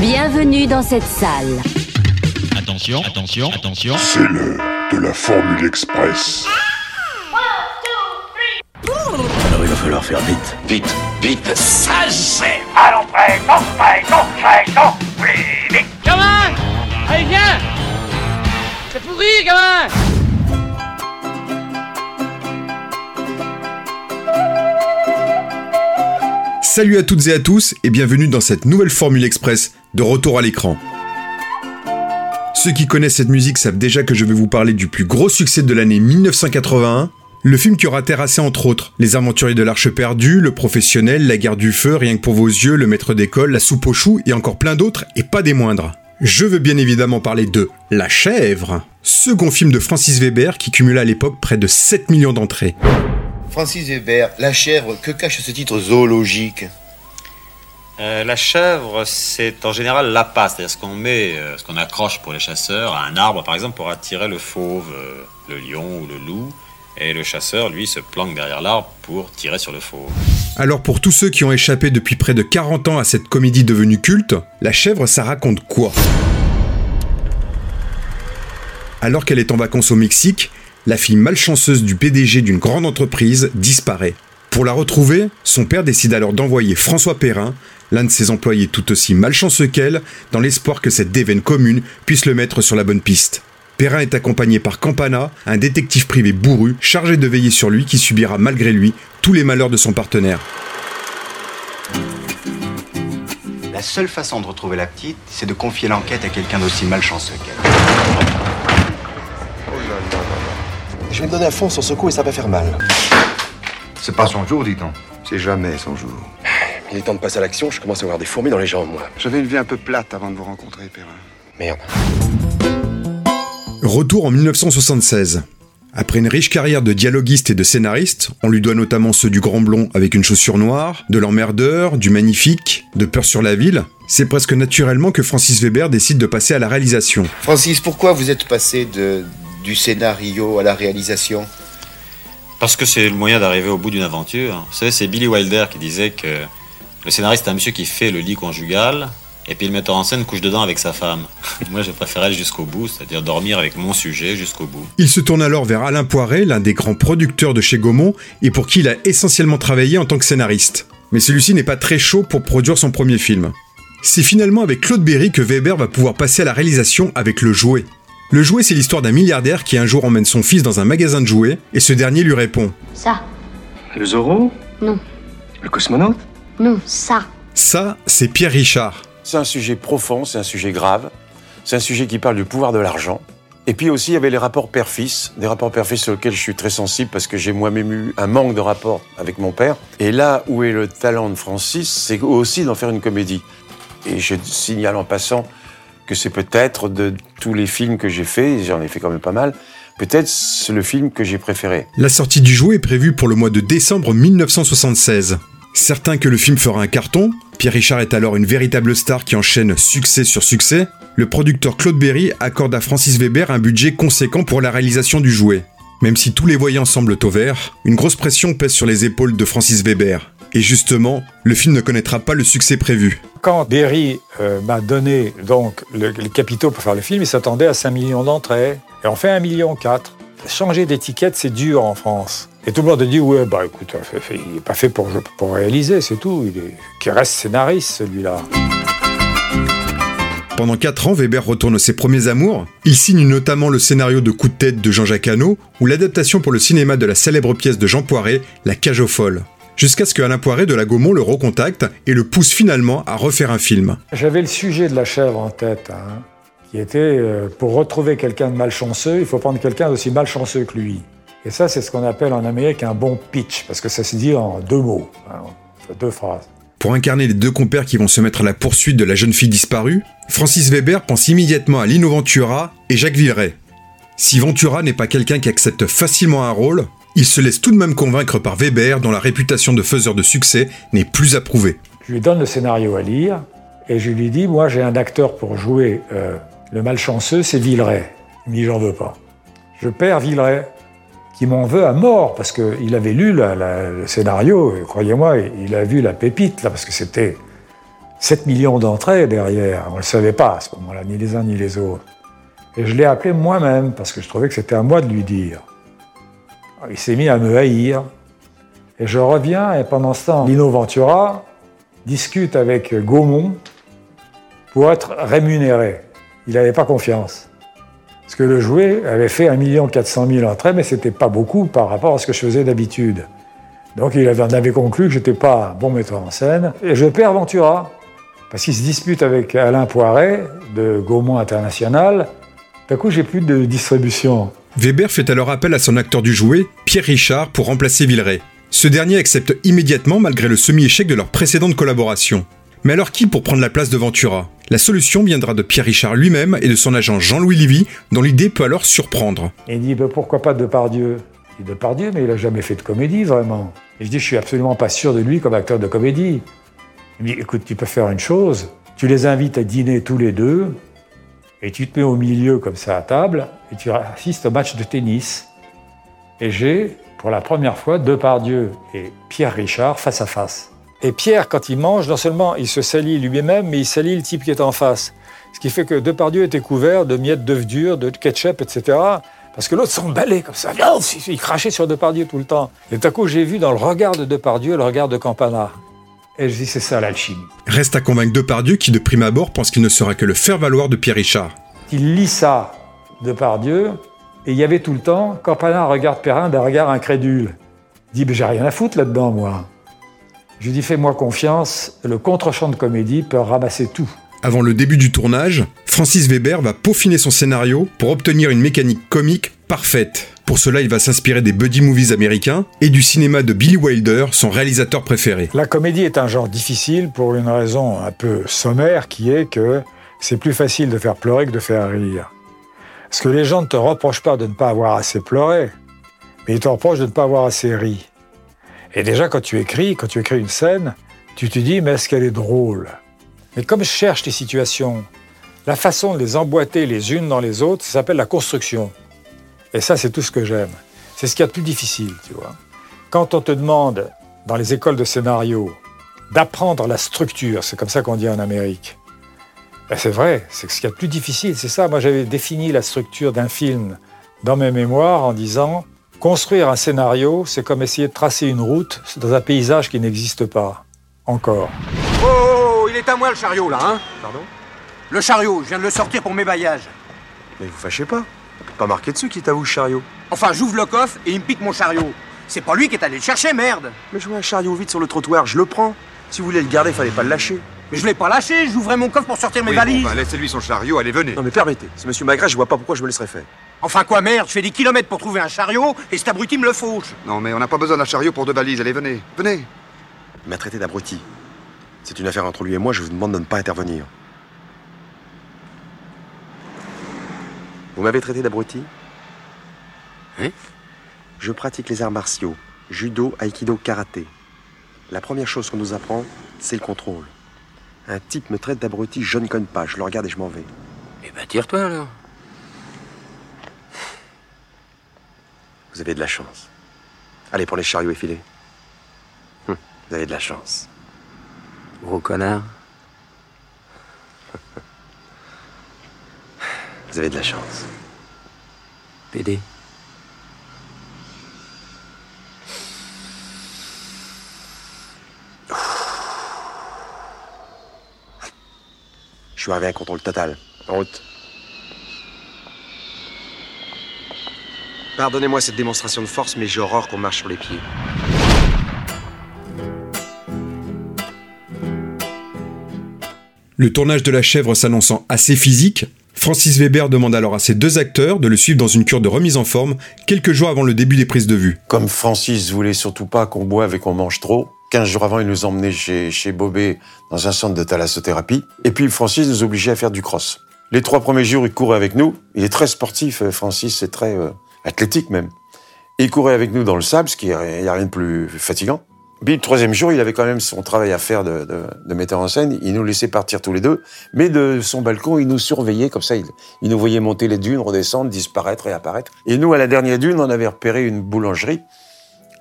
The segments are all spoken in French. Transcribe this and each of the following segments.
Bienvenue dans cette salle. Attention, attention, attention. C'est l'heure de la Formule Express. Alors il va falloir faire vite. Vite, vite. Ça c'est Allons prêt, non prêt, non prêt, non plus vite Gamin Allez viens C'est pourri gamin Salut à toutes et à tous et bienvenue dans cette nouvelle Formule Express de retour à l'écran. Ceux qui connaissent cette musique savent déjà que je vais vous parler du plus gros succès de l'année 1981, le film qui aura terrassé entre autres Les Aventuriers de l'Arche perdue, Le Professionnel, La Guerre du Feu, Rien que pour vos yeux, Le Maître d'école, La Soupe aux choux et encore plein d'autres et pas des moindres. Je veux bien évidemment parler de La Chèvre, second film de Francis Weber qui cumula à l'époque près de 7 millions d'entrées. Francis Weber, la chèvre, que cache ce titre zoologique? Euh, la chèvre, c'est en général l'appât, c'est-à-dire ce qu'on met, euh, ce qu'on accroche pour les chasseurs à un arbre, par exemple, pour attirer le fauve, euh, le lion ou le loup. Et le chasseur, lui, se planque derrière l'arbre pour tirer sur le fauve. Alors pour tous ceux qui ont échappé depuis près de 40 ans à cette comédie devenue culte, La Chèvre, ça raconte quoi? Alors qu'elle est en vacances au Mexique, la fille malchanceuse du PDG d'une grande entreprise disparaît. Pour la retrouver, son père décide alors d'envoyer François Perrin, l'un de ses employés tout aussi malchanceux qu'elle, dans l'espoir que cette déveine commune puisse le mettre sur la bonne piste. Perrin est accompagné par Campana, un détective privé bourru chargé de veiller sur lui qui subira malgré lui tous les malheurs de son partenaire. La seule façon de retrouver la petite, c'est de confier l'enquête à quelqu'un d'aussi malchanceux qu'elle. Je vais me donner à fond sur ce coup et ça va faire mal. C'est pas son jour, dit-on. C'est jamais son jour. Il est temps de passer à l'action, je commence à avoir des fourmis dans les jambes, moi. J'avais une vie un peu plate avant de vous rencontrer, Perrin. Merde. Retour en 1976. Après une riche carrière de dialoguiste et de scénariste, on lui doit notamment ceux du Grand Blond avec une chaussure noire, de l'emmerdeur, du magnifique, de Peur sur la ville, c'est presque naturellement que Francis Weber décide de passer à la réalisation. Francis, pourquoi vous êtes passé de, du scénario à la réalisation? Parce que c'est le moyen d'arriver au bout d'une aventure. Vous savez, c'est Billy Wilder qui disait que le scénariste est un monsieur qui fait le lit conjugal, et puis le metteur en scène couche dedans avec sa femme. Moi, je préférais jusqu'au bout, c'est-à-dire dormir avec mon sujet jusqu'au bout. Il se tourne alors vers Alain Poiret, l'un des grands producteurs de chez Gaumont, et pour qui il a essentiellement travaillé en tant que scénariste. Mais celui-ci n'est pas très chaud pour produire son premier film. C'est finalement avec Claude Berry que Weber va pouvoir passer à la réalisation avec Le Jouet. Le Jouet, c'est l'histoire d'un milliardaire qui un jour emmène son fils dans un magasin de jouets, et ce dernier lui répond Ça. Le Zorro? Non. Le cosmonaute? Non, ça. Ça, c'est Pierre Richard. C'est un sujet profond, c'est un sujet grave, c'est un sujet qui parle du pouvoir de l'argent. Et puis aussi, il y avait les rapports père-fils, des rapports père-fils sur lesquels je suis très sensible parce que j'ai moi-même eu un manque de rapport avec mon père. Et là où est le talent de Francis, c'est aussi d'en faire une comédie. Et je signale en passant que c'est peut-être de tous les films que j'ai faits, j'en ai fait quand même pas mal, peut-être c'est le film que j'ai préféré. La sortie du jouet est prévue pour le mois de décembre 1976. Certain que le film fera un carton, Pierre Richard est alors une véritable star qui enchaîne succès sur succès, le producteur Claude Berry accorde à Francis Weber un budget conséquent pour la réalisation du jouet. Même si tous les voyants semblent au vert, une grosse pression pèse sur les épaules de Francis Weber. Et justement, le film ne connaîtra pas le succès prévu. Quand Berry euh, m'a donné donc le, les capitaux pour faire le film, il s'attendait à 5 millions d'entrées. Et on fait 1,4 million. Changer d'étiquette, c'est dur en France. Et tout le monde a dit, ouais, bah écoute, il n'est pas fait pour, pour réaliser, c'est tout. Il, est, qu'il reste scénariste, celui-là. Pendant 4 ans, Weber retourne ses premiers amours. Il signe notamment le scénario de Coup de tête de Jean-Jacques Hano ou l'adaptation pour le cinéma de la célèbre pièce de Jean Poiret, La cage aux folles. Jusqu'à ce que Alain Poiret de la Gaumont le recontacte et le pousse finalement à refaire un film. J'avais le sujet de la chèvre en tête, hein, qui était euh, pour retrouver quelqu'un de malchanceux, il faut prendre quelqu'un d'aussi malchanceux que lui. Et ça, c'est ce qu'on appelle en Amérique un bon pitch, parce que ça se dit en deux mots, hein, deux phrases. Pour incarner les deux compères qui vont se mettre à la poursuite de la jeune fille disparue, Francis Weber pense immédiatement à Lino Ventura et Jacques Villeray. Si Ventura n'est pas quelqu'un qui accepte facilement un rôle, il se laisse tout de même convaincre par Weber dont la réputation de faiseur de succès n'est plus à prouver. Je lui donne le scénario à lire et je lui dis, moi j'ai un acteur pour jouer euh, le malchanceux, c'est Villeray. Il dit, j'en veux pas. Je perds Villeray, qui m'en veut à mort, parce qu'il avait lu le scénario, croyez-moi, il a vu la pépite, là, parce que c'était 7 millions d'entrées derrière. On ne le savait pas à ce moment-là, ni les uns ni les autres. Et je l'ai appelé moi-même parce que je trouvais que c'était à moi de lui dire. Il s'est mis à me haïr. Et je reviens et pendant ce temps, Lino Ventura discute avec Gaumont pour être rémunéré. Il n'avait pas confiance. Parce que le jouet avait fait 1 400 000 entrées, mais ce n'était pas beaucoup par rapport à ce que je faisais d'habitude. Donc il avait, en avait conclu que je n'étais pas bon metteur en scène. Et je perds Ventura, parce qu'il se dispute avec Alain Poiret de Gaumont International. D'un coup, j'ai plus de distribution. Weber fait alors appel à son acteur du jouet, Pierre Richard, pour remplacer Villeray. Ce dernier accepte immédiatement malgré le semi-échec de leur précédente collaboration. Mais alors qui pour prendre la place de Ventura? La solution viendra de Pierre Richard lui-même et de son agent Jean-Louis Livy, dont l'idée peut alors surprendre. il dit bah, pourquoi pas Depardieu? Il dit Depardieu, mais il a jamais fait de comédie vraiment. Et je dis je suis absolument pas sûr de lui comme acteur de comédie. Il me dit écoute, tu peux faire une chose, tu les invites à dîner tous les deux, et tu te mets au milieu comme ça à table, et tu assistes au match de tennis. Et j'ai, pour la première fois, Depardieu et Pierre Richard face à face. Et Pierre, quand il mange, non seulement il se salit lui-même, mais il salit le type qui est en face. Ce qui fait que Depardieu était couvert de miettes d'œufs durs, de ketchup, etc. Parce que l'autre s'emballait comme ça. Il crachait sur Depardieu tout le temps. Et tout à coup, j'ai vu dans le regard de Depardieu le regard de Campana. Et je dis, c'est ça l'alchimie. Reste à convaincre Depardieu qui, de prime abord, pense qu'il ne sera que le faire-valoir de Pierre Richard. Il lit ça, Depardieu, et il y avait tout le temps, Campana regarde Perrin d'un regard incrédule. Il dit, ben, j'ai rien à foutre là-dedans, moi. Je lui dis, fais-moi confiance, le contre-champ de comédie peut ramasser tout. Avant le début du tournage, Francis Weber va peaufiner son scénario pour obtenir une mécanique comique parfaite. Pour cela, il va s'inspirer des buddy movies américains et du cinéma de Billy Wilder, son réalisateur préféré. La comédie est un genre difficile pour une raison un peu sommaire qui est que c'est plus facile de faire pleurer que de faire rire. Parce que les gens ne te reprochent pas de ne pas avoir assez pleuré, mais ils te reprochent de ne pas avoir assez ri. Et déjà, quand tu écris, quand tu écris une scène, tu te dis, mais est-ce qu'elle est drôle? Mais comme je cherche les situations, la façon de les emboîter les unes dans les autres, ça s'appelle la construction. Et ça, c'est tout ce que j'aime. C'est ce qu'il y a de plus difficile, tu vois. Quand on te demande, dans les écoles de scénario, d'apprendre la structure, c'est comme ça qu'on dit en Amérique, ben c'est vrai, c'est ce qu'il y a de plus difficile, c'est ça. Moi, j'avais défini la structure d'un film dans mes mémoires en disant Construire un scénario, c'est comme essayer de tracer une route dans un paysage qui n'existe pas. Encore. Oh, oh, oh, il est à moi le chariot là, hein? Pardon? Le chariot, je viens de le sortir pour mes baillages. Mais vous fâchez pas Pas marqué dessus qui t'avoue le chariot. Enfin, j'ouvre le coffre et il me pique mon chariot. C'est pas lui qui est allé le chercher, merde Mais je vois un chariot vide sur le trottoir, je le prends. Si vous voulez le garder, fallait pas le lâcher. Mais je l'ai pas lâché, j'ouvrais mon coffre pour sortir mes Oui, valises. bon, bah, laissez-lui son chariot, allez, venez. Non mais permettez, c'est monsieur Magret, je vois pas pourquoi je me laisserais faire. Enfin quoi, merde, je fais des kilomètres pour trouver un chariot et cet abruti me le fauche. Non, mais on n'a pas besoin d'un chariot pour deux valises, allez, venez, venez. Il m'a traité d'abruti. C'est une affaire entre lui et moi, je vous demande de ne pas intervenir. Vous m'avez traité d'abruti? Hein Je pratique les arts martiaux, judo, aïkido, karaté. La première chose qu'on nous apprend, c'est le contrôle. Un type me traite d'abruti, je ne connais pas, je le regarde et je m'en vais. Eh ben tire-toi alors. Vous avez de la chance. Allez, pour les chariots effilés. Hum, vous avez de la chance. Gros connard. Vous avez de la chance. PD. Je suis arrivé à un contrôle total. En route. Pardonnez-moi cette démonstration de force, mais j'ai horreur qu'on marche sur les pieds. Le tournage de La Chèvre s'annonçant assez physique, Francis Weber demande alors à ses deux acteurs de le suivre dans une cure de remise en forme quelques jours avant le début des prises de vue. Comme Francis voulait surtout pas qu'on boive et qu'on mange trop, 15 jours avant, il nous emmenait chez, chez Bobé dans un centre de thalassothérapie. Et puis Francis nous obligeait à faire du cross. Les trois premiers jours, il courait avec nous. Il est très sportif, euh, Francis, c'est très euh, athlétique même. Il courait avec nous dans le sable, ce qui n'y a rien de plus fatigant. Puis le troisième jour, il avait quand même son travail à faire de, de, metteur en scène. Il nous laissait partir tous les deux, mais de son balcon, il nous surveillait comme ça. Il, nous voyait monter les dunes, redescendre, disparaître et apparaître. Et nous, à la dernière dune, on avait repéré une boulangerie.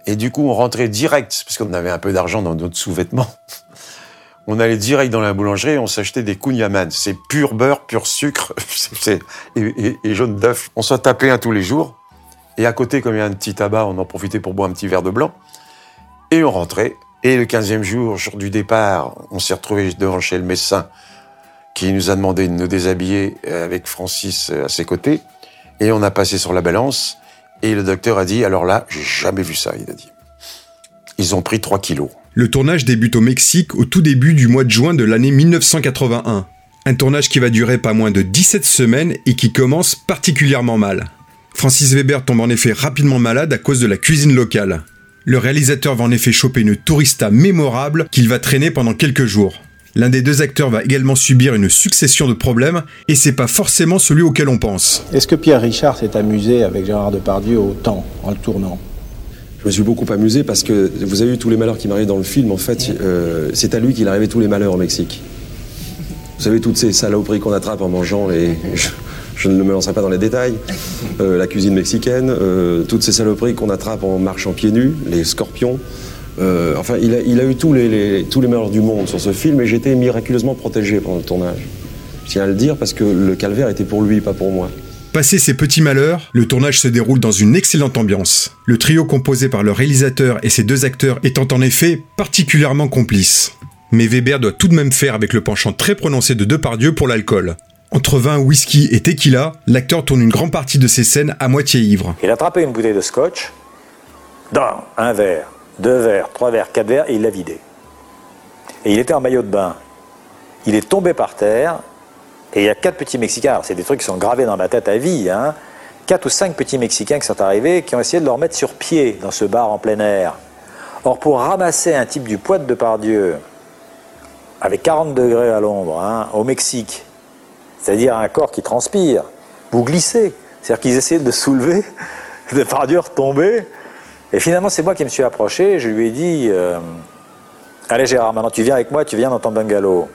Et du coup, on rentrait direct, parce qu'on avait un peu d'argent dans notre sous-vêtements. On allait direct dans la boulangerie et on s'achetait des kouign-amann. C'est pur beurre, pur sucre et- et jaune d'œuf. On s'en tapait un tous les jours. Et à côté, comme il y a un petit tabac, on en profitait pour boire un petit verre de blanc. Et on rentrait. Et le 15e jour, jour du départ, on s'est retrouvé devant chez le médecin qui nous a demandé de nous déshabiller euh, avec Francis euh, à ses côtés. Et on a passé sur la balance. Et le docteur a dit, alors là, j'ai jamais vu ça, il a dit. Ils ont pris 3 kilos. Le tournage débute au Mexique au tout début du mois de juin de l'année 1981. Un tournage qui va durer pas moins de 17 semaines et qui commence particulièrement mal. Francis Weber tombe en effet rapidement malade à cause de la cuisine locale. Le réalisateur va en effet choper une tourista mémorable qu'il va traîner pendant quelques jours. L'un des deux acteurs va également subir une succession de problèmes et c'est pas forcément celui auquel on pense. Est-ce que Pierre Richard s'est amusé avec Gérard Depardieu autant en le tournant? Je me suis beaucoup amusé parce que vous avez vu tous les malheurs qui m'arrivent dans le film. En fait, euh, c'est à lui qu'il arrivait tous les malheurs au Mexique. Vous savez, toutes ces saloperies qu'on attrape en mangeant les. Je, ne me lancerai pas dans les détails. Euh, la cuisine mexicaine, euh, toutes ces saloperies qu'on attrape en marchant pieds nus, les scorpions. Euh, enfin, il a, eu tous les, les- tous les malheurs du monde sur ce film et j'étais miraculeusement protégé pendant le tournage. Je tiens à le dire parce que le calvaire était pour lui, pas pour moi. Passé ces petits malheurs, le tournage se déroule dans une excellente ambiance. Le trio composé par le réalisateur et ses deux acteurs étant en effet particulièrement complices. Mais Weber doit tout de même faire avec le penchant très prononcé de Depardieu pour l'alcool. Entre vin, whisky et tequila, l'acteur tourne une grande partie de ses scènes à moitié ivre. Il a attrapé une bouteille de scotch, dans un verre, deux verres, trois verres, quatre verres, et il l'a vidé. Et il était en maillot de bain. Il est tombé par terre, et il y a quatre petits Mexicains, alors c'est des trucs qui sont gravés dans ma tête à vie, hein, quatre ou cinq petits Mexicains qui sont arrivés, qui ont essayé de le remettre sur pied dans ce bar en plein air. Or, pour ramasser un type du poids de Depardieu, avec 40 degrés à l'ombre, hein, au Mexique, c'est-à-dire un corps qui transpire, vous glissez. C'est-à-dire qu'ils essayaient de le soulever, de par Dieu retomber. Et finalement, c'est moi qui me suis approché, je lui ai dit euh, Allez Gérard, maintenant tu viens avec moi, tu viens dans ton bungalow.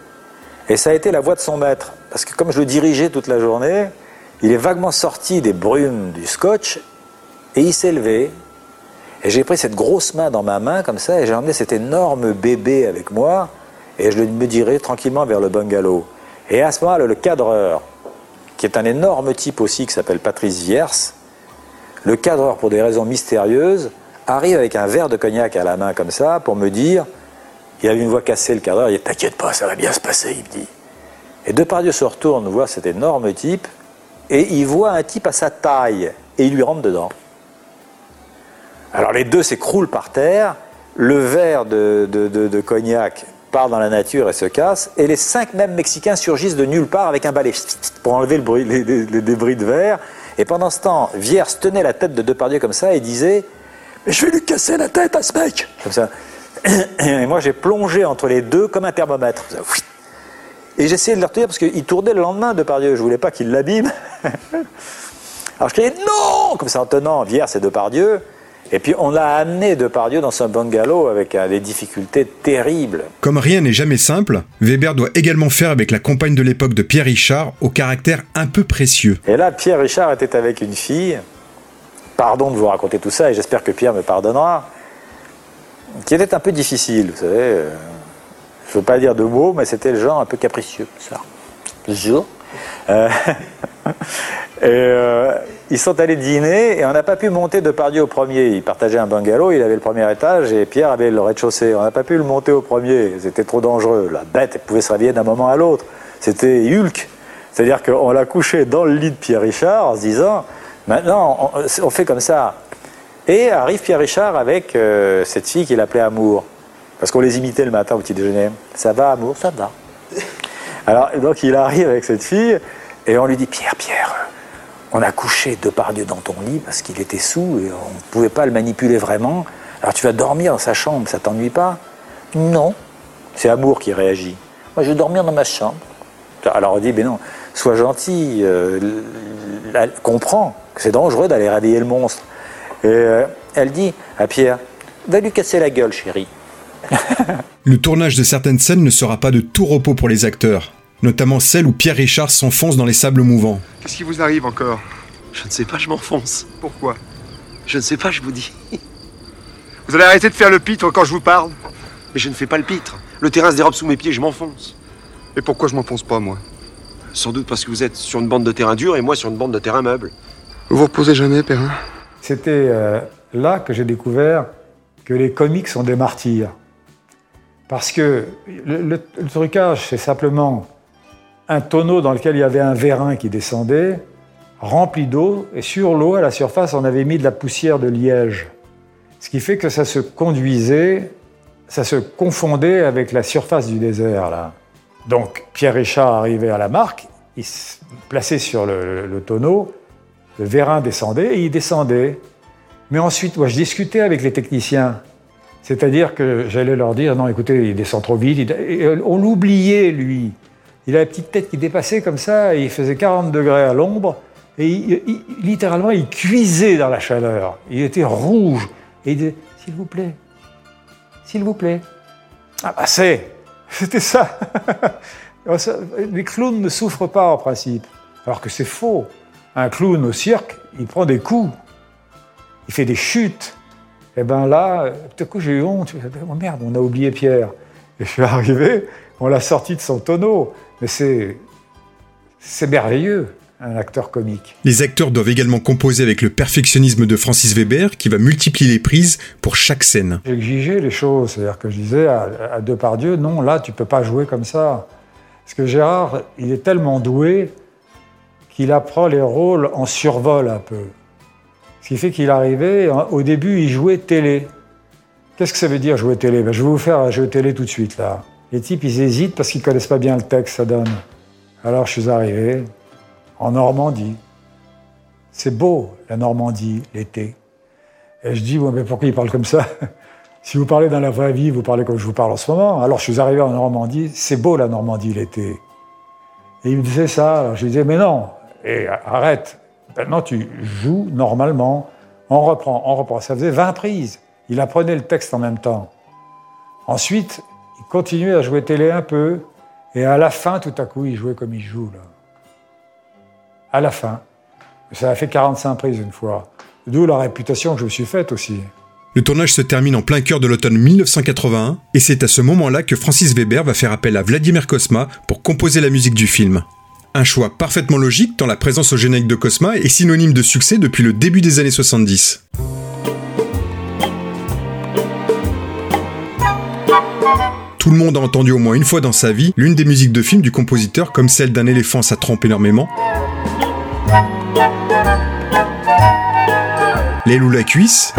Et ça a été la voix de son maître. Parce que comme je le dirigeais toute la journée, il est vaguement sorti des brumes du scotch et il s'est levé. Et j'ai pris cette grosse main dans ma main comme ça et j'ai emmené cet énorme bébé avec moi et je le me dirigeais tranquillement vers le bungalow. Et à ce moment-là, le cadreur, qui est un énorme type aussi qui s'appelle Patrice Viers, le cadreur, pour des raisons mystérieuses, arrive avec un verre de cognac à la main comme ça pour me dire, il avait une voix cassée, le cadreur, il dit T'inquiète pas, ça va bien se passer, il me dit. Et Depardieu se retourne voir cet énorme type et il voit un type à sa taille et il lui rentre dedans. Alors les deux s'écroulent par terre, le verre de cognac part dans la nature et se casse, et les cinq mêmes Mexicains surgissent de nulle part avec un balai pour enlever le bruit- les, débris de verre. Et pendant ce temps, Viers tenait la tête de Depardieu comme ça et disait Mais je vais lui casser la tête à ce mec Comme ça. Et moi j'ai plongé entre les deux comme un thermomètre. Et j'essayais de le retenir parce qu'il tournait le lendemain Depardieu, je voulais pas qu'il l'abîme. Alors je criais non Comme ça en tenant Viers et Depardieu. Et puis on l'a amené Depardieu dans son bungalow avec euh, des difficultés terribles. Comme rien n'est jamais simple, Weber doit également faire avec la compagne de l'époque de Pierre Richard au caractère un peu précieux. Et là, Pierre Richard était avec une fille. Pardon de vous raconter tout ça, et j'espère que Pierre me pardonnera. Qui était un peu difficile, vous savez. euh, Je ne veux pas dire de mots, mais c'était le genre un peu capricieux, ça. Bonjour. Euh, euh, ils sont allés dîner et on n'a pas pu monter de Pardieu au premier. Il partageait un bungalow, il avait le premier étage et Pierre avait le rez-de-chaussée. On n'a pas pu le monter au premier, c'était trop dangereux. La bête pouvait se réveiller d'un moment à l'autre. C'était Hulk. C'est-à-dire qu'on l'a couché dans le lit de Pierre Richard en se disant maintenant on, on fait comme ça. Et arrive Pierre Richard avec euh, cette fille qu'il appelait Amour. Parce qu'on les imitait le matin au petit déjeuner. Ça va, Amour? Ça va. Alors, donc il arrive avec cette fille et on lui dit Pierre, Pierre, on a couché Depardieu dans ton lit parce qu'il était sous et on ne pouvait pas le manipuler vraiment. Alors tu vas dormir dans sa chambre, ça t'ennuie pas? Non. C'est Amour qui réagit. Moi, je vais dormir dans ma chambre. Alors on dit, mais non, sois gentil, euh, comprends que c'est dangereux d'aller réveiller le monstre. Et euh, elle dit à Pierre, va lui casser la gueule, chérie. Le tournage de certaines scènes ne sera pas de tout repos pour les acteurs, notamment celle où Pierre Richard s'enfonce dans les sables mouvants. Qu'est-ce qui vous arrive encore? Je ne sais pas, je m'enfonce. Pourquoi? Je ne sais pas, je vous dis. Vous allez arrêter de faire le pitre quand je vous parle? Mais je ne fais pas le pitre. Le terrain se dérobe sous mes pieds, je m'enfonce. Et pourquoi je m'enfonce pas, moi? Sans doute parce que vous êtes sur une bande de terrain dur et moi sur une bande de terrain meuble. Vous vous reposez jamais, Perrin? C'était euh, là que j'ai découvert que les comiques sont des martyrs. Parce que le, trucage, c'est simplement un tonneau dans lequel il y avait un vérin qui descendait, rempli d'eau, et sur l'eau, à la surface, on avait mis de la poussière de liège. Ce qui fait que ça se conduisait, ça se confondait avec la surface du désert, là. Donc, Pierre Richard arrivait à la marque, il se plaçait sur le, le tonneau, le vérin descendait et il descendait. Mais ensuite, moi, je discutais avec les techniciens. C'est-à-dire que j'allais leur dire, non, écoutez, il descend trop vite. et on l'oubliait, lui. Il a la petite tête qui dépassait comme ça, il faisait 40 degrés à l'ombre, et littéralement, il cuisait dans la chaleur. Il était rouge. Et il disait, s'il vous plaît, s'il vous plaît. Ah bah c'est, c'était. Ça, Les clowns ne souffrent pas en principe, alors que c'est faux. Un clown au cirque, il prend des coups, il fait des chutes. Et ben là, tout à coup j'ai eu honte. Je me suis dit, Oh merde, on a oublié Pierre. Et je suis arrivé, on l'a sorti de son tonneau. Mais c'est, c'est merveilleux, un acteur comique. Les acteurs doivent également composer avec le perfectionnisme de Francis Weber qui va multiplier les prises pour chaque scène. J'exigeais les choses, c'est-à-dire que je disais à, à Depardieu, non, là, tu peux pas jouer comme ça. Parce que Gérard, il est tellement doué qu'il apprend les rôles en survol un peu. Ce qui fait qu'il arrivait, en- au début, il jouait télé. Qu'est-ce que ça veut dire jouer télé? Ben, Je vais vous faire jeu télé tout de suite, là. Les types, ils hésitent parce qu'ils connaissent pas bien le texte, ça donne. Alors je suis arrivé en Normandie. C'est beau, la Normandie, l'été. Et je dis, ouais, mais pourquoi il parle comme ça? Si vous parlez dans la vraie vie, vous parlez comme je vous parle en ce moment. Alors je suis arrivé en Normandie, c'est beau la Normandie l'été. Et il me disait ça, alors je lui disais, mais non, et arrête, maintenant tu joues normalement, on reprend, on reprend. Ça faisait 20 prises. Il apprenait le texte en même temps. Ensuite, il continuait à jouer télé un peu, et à la fin, tout à coup, il jouait comme il joue, là. À la fin. Ça a fait 45 prises une fois. D'où la réputation que je me suis faite aussi. Le tournage se termine en plein cœur de l'automne 1981 et c'est à ce moment-là que Francis Weber va faire appel à Vladimir Kosma pour composer la musique du film. Un choix parfaitement logique tant la présence au générique de Kosma est synonyme de succès depuis le début des années 70. Tout le monde a entendu au moins une fois dans sa vie l'une des musiques de film du compositeur comme celle d'un éléphant ça trompe énormément, L'aile ou la cuisse,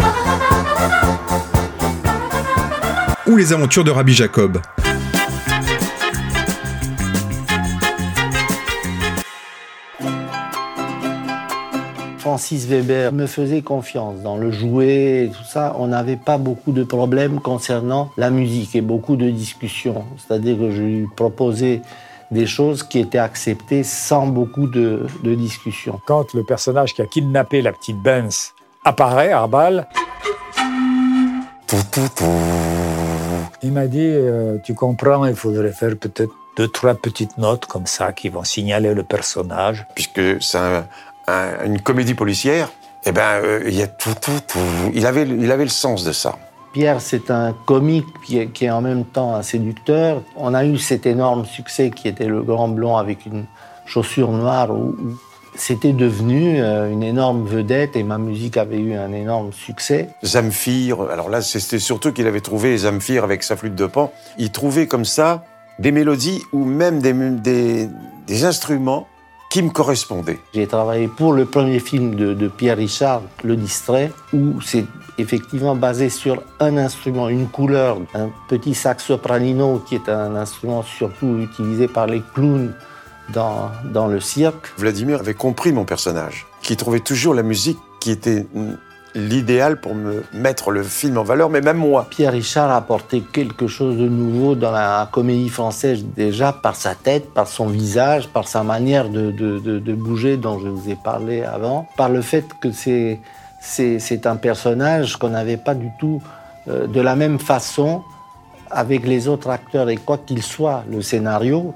ou les aventures de Rabbi Jacob. Francis Weber me faisait confiance dans le jouet et tout ça. On n'avait pas beaucoup de problèmes concernant la musique et beaucoup de discussions. C'est-à-dire que je lui proposais des choses qui étaient acceptées sans beaucoup de, de discussions. Quand le personnage qui a kidnappé la petite Benz apparaît, Arbal, il m'a dit euh, Tu comprends, il faudrait faire peut-être deux, trois petites notes comme ça qui vont signaler le personnage. Puisque c'est un- un- une comédie policière, eh ben, euh, il y a tout, tout, tout. Il avait, il avait le sens de ça. Pierre, c'est un comique qui est, qui est en même temps un séducteur. On a eu cet énorme succès qui était le grand blond avec une chaussure noire où, où c'était devenu euh, une énorme vedette et ma musique avait eu un énorme succès. Zamfir, alors là, c'était surtout qu'il avait trouvé Zamfir avec sa flûte de pan. Il trouvait comme ça des mélodies ou même des, des, des instruments qui me correspondaient. J'ai travaillé pour le premier film de, de Pierre Richard, Le Distrait, où c'est effectivement basé sur un instrument, une couleur, un petit sax sopranino qui est un instrument surtout utilisé par les clowns dans, dans le cirque. Vladimir avait compris mon personnage, qui trouvait toujours la musique qui était l'idéal pour me mettre le film en valeur, mais même moi. Pierre Richard a apporté quelque chose de nouveau dans la comédie française déjà par sa tête, par son visage, par sa manière de, bouger dont je vous ai parlé avant, par le fait que c'est, un personnage qu'on n'avait pas du tout euh, de la même façon avec les autres acteurs. Et quoi qu'il soit, le scénario,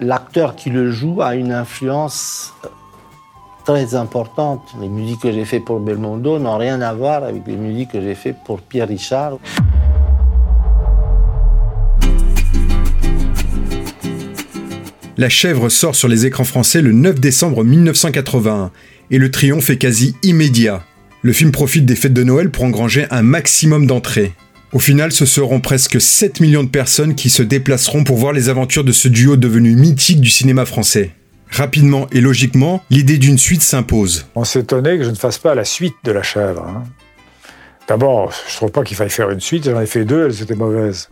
l'acteur qui le joue a une influence très importante. Les musiques que j'ai faites pour Belmondo n'ont rien à voir avec les musiques que j'ai faites pour Pierre Richard. La chèvre sort sur les écrans français le 9 décembre 1981 et le triomphe est quasi immédiat. Le film profite des fêtes de Noël pour engranger un maximum d'entrées. Au final, ce seront presque 7 millions de personnes qui se déplaceront pour voir les aventures de ce duo devenu mythique du cinéma français. Rapidement et logiquement, l'idée d'une suite s'impose. On s'étonnait que je ne fasse pas la suite de La Chèvre. hein. D'abord, je trouve pas qu'il faille faire une suite, j'en ai fait deux, elles étaient mauvaises.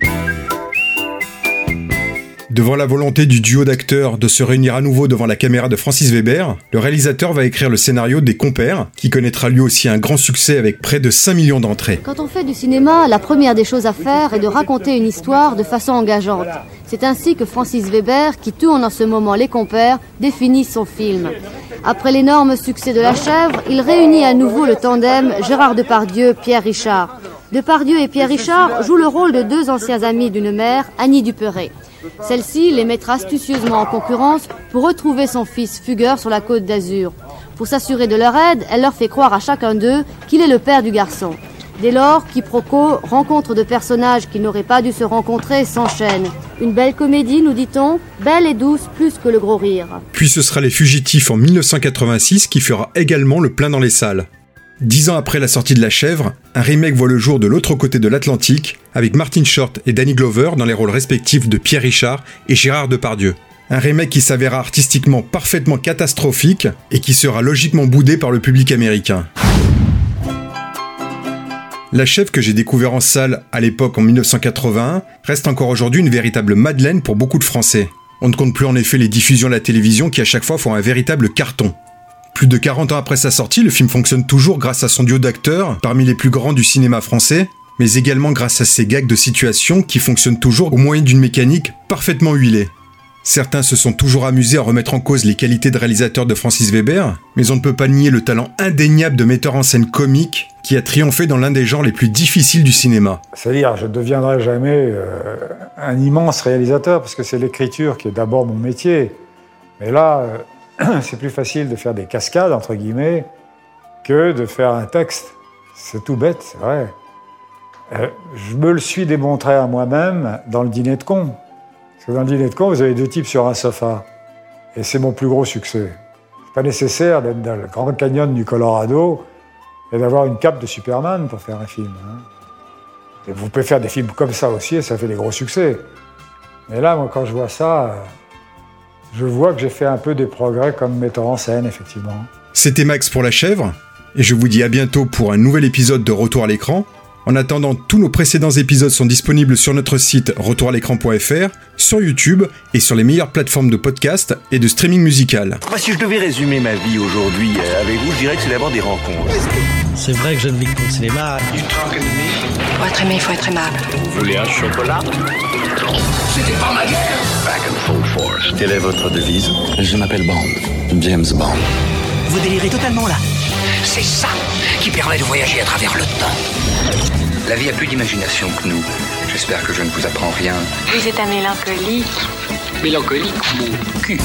Devant la volonté du duo d'acteurs de se réunir à nouveau devant la caméra de Francis Weber, le réalisateur va écrire le scénario des Compères, qui connaîtra lui aussi un grand succès avec près de 5 millions d'entrées. Quand on fait du cinéma, la première des choses à faire est de raconter une histoire de façon engageante. C'est ainsi que Francis Weber, qui tourne en ce moment Les Compères, définit son film. Après l'énorme succès de La Chèvre, il réunit à nouveau le tandem Gérard Depardieu, Pierre Richard. Depardieu et Pierre Richard jouent le rôle de deux anciens amis d'une mère, Annie Duperet. Celle-ci les mettra astucieusement en concurrence pour retrouver son fils fugueur sur la côte d'Azur. Pour s'assurer de leur aide, elle leur fait croire à chacun d'eux qu'il est le père du garçon. Dès lors, quiproquo, rencontre de personnages qui n'auraient pas dû se rencontrer s'enchaîne. Une belle comédie, nous dit-on, belle et douce plus que le gros rire. Puis ce sera Les Fugitifs en 1986 qui fera également le plein dans les salles. Dix ans après la sortie de La Chèvre, un remake voit le jour de l'autre côté de l'Atlantique, avec Martin Short et Danny Glover dans les rôles respectifs de Pierre Richard et Gérard Depardieu. Un remake qui s'avéra artistiquement parfaitement catastrophique et qui sera logiquement boudé par le public américain. La chèvre que j'ai découvert en salle à l'époque en 1981 reste encore aujourd'hui une véritable madeleine pour beaucoup de Français. On ne compte plus en effet les diffusions à la télévision qui à chaque fois font un véritable carton. Plus de 40 ans après sa sortie, le film fonctionne toujours grâce à son duo d'acteurs, parmi les plus grands du cinéma français, mais également grâce à ses gags de situation qui fonctionnent toujours au moyen d'une mécanique parfaitement huilée. Certains se sont toujours amusés à remettre en cause les qualités de réalisateur de Francis Weber, mais on ne peut pas nier le talent indéniable de metteur en scène comique qui a triomphé dans l'un des genres les plus difficiles du cinéma. C'est-à-dire, je ne deviendrai jamais euh, un immense réalisateur, parce que c'est l'écriture qui est d'abord mon métier. Mais là, euh, c'est plus facile de faire des cascades, entre guillemets, que de faire un texte. C'est tout bête, c'est vrai. Euh, je me le suis démontré à moi-même dans le dîner de con. Parce que dans le dîner de con, vous avez deux types sur un sofa. Et c'est mon plus gros succès. C'est pas nécessaire d'être dans le Grand Canyon du Colorado et d'avoir une cape de Superman pour faire un film. hein. Et vous pouvez faire des films comme ça aussi et ça fait des gros succès. Mais là, moi, quand je vois ça, euh, je vois que j'ai fait un peu des progrès comme metteur en scène, effectivement. C'était Max pour la chèvre, et je vous dis à bientôt pour un nouvel épisode de Retour à l'écran. En attendant, tous nos précédents épisodes sont disponibles sur notre site retouralécran.fr, sur YouTube et sur les meilleures plateformes de podcast et de streaming musical. Moi, si je devais résumer ma vie aujourd'hui euh, avec vous, je dirais que c'est d'abord des rencontres. C'est vrai que je ne vis que pour le cinéma. Pour être aimé, il faut être aimable. Vous voulez un chocolat? C'était pas ma and full force. Quelle est votre devise Je m'appelle Bond. James Bond. Vous délirez totalement là. C'est ça qui permet de voyager à travers le temps. La vie a plus d'imagination que nous. J'espère que je ne vous apprends rien. Vous êtes un mélancolique. Mélancolique, mon cul.